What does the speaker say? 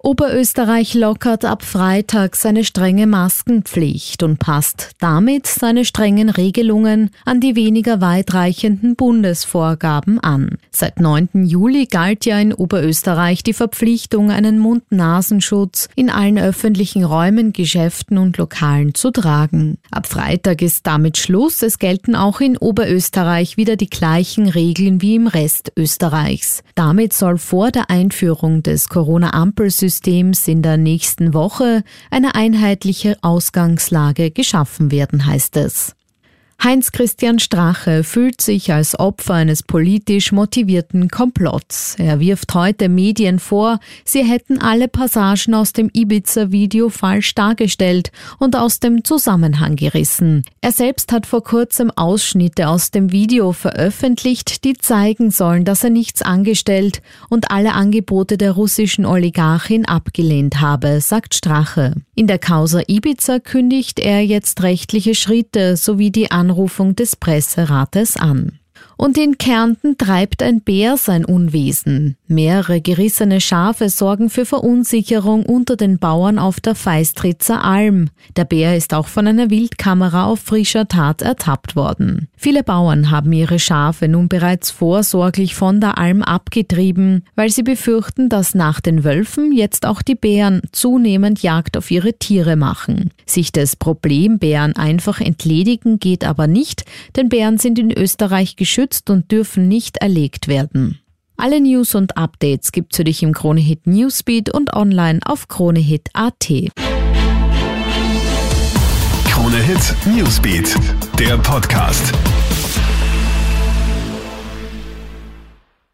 Oberösterreich lockert ab Freitag seine strenge Maskenpflicht und passt damit seine strengen Regelungen an die weniger weitreichenden Bundesvorgaben an. Seit 9. Juli galt ja in Oberösterreich die Verpflichtung, einen Mund-Nasenschutz in allen öffentlichen Räumen, Geschäften und Lokalen zu tragen. Ab Freitag ist damit Schluss. Es gelten auch in Oberösterreich wieder die gleichen Regeln wie im Rest Österreichs. Damit soll vor der Einführung des Corona-Ampelsystems Systems in der nächsten Woche eine einheitliche Ausgangslage geschaffen werden, heißt es. Heinz-Christian Strache fühlt sich als Opfer eines politisch motivierten Komplotts. Er wirft heute Medien vor, sie hätten alle Passagen aus dem Ibiza-Video falsch dargestellt und aus dem Zusammenhang gerissen. Er selbst hat vor kurzem Ausschnitte aus dem Video veröffentlicht, die zeigen sollen, dass er nichts angestellt und alle Angebote der russischen Oligarchin abgelehnt habe, sagt Strache. In der Causa Ibiza kündigt er jetzt rechtliche Schritte sowie die Anrufung des Presserates an. Und in Kärnten treibt ein Bär sein Unwesen. Mehrere gerissene Schafe sorgen für Verunsicherung unter den Bauern auf der Feistritzer Alm. Der Bär ist auch von einer Wildkamera auf frischer Tat ertappt worden. Viele Bauern haben ihre Schafe nun bereits vorsorglich von der Alm abgetrieben, weil sie befürchten, dass nach den Wölfen jetzt auch die Bären zunehmend Jagd auf ihre Tiere machen. Sich des Problembären einfach entledigen geht aber nicht, denn Bären sind in Österreich geschützt geschützt und dürfen nicht erlegt werden. Alle News und Updates gibt's für dich im Kronehit Newsbeat und online auf kronehit.at. Kronehit Newsbeat, der Podcast.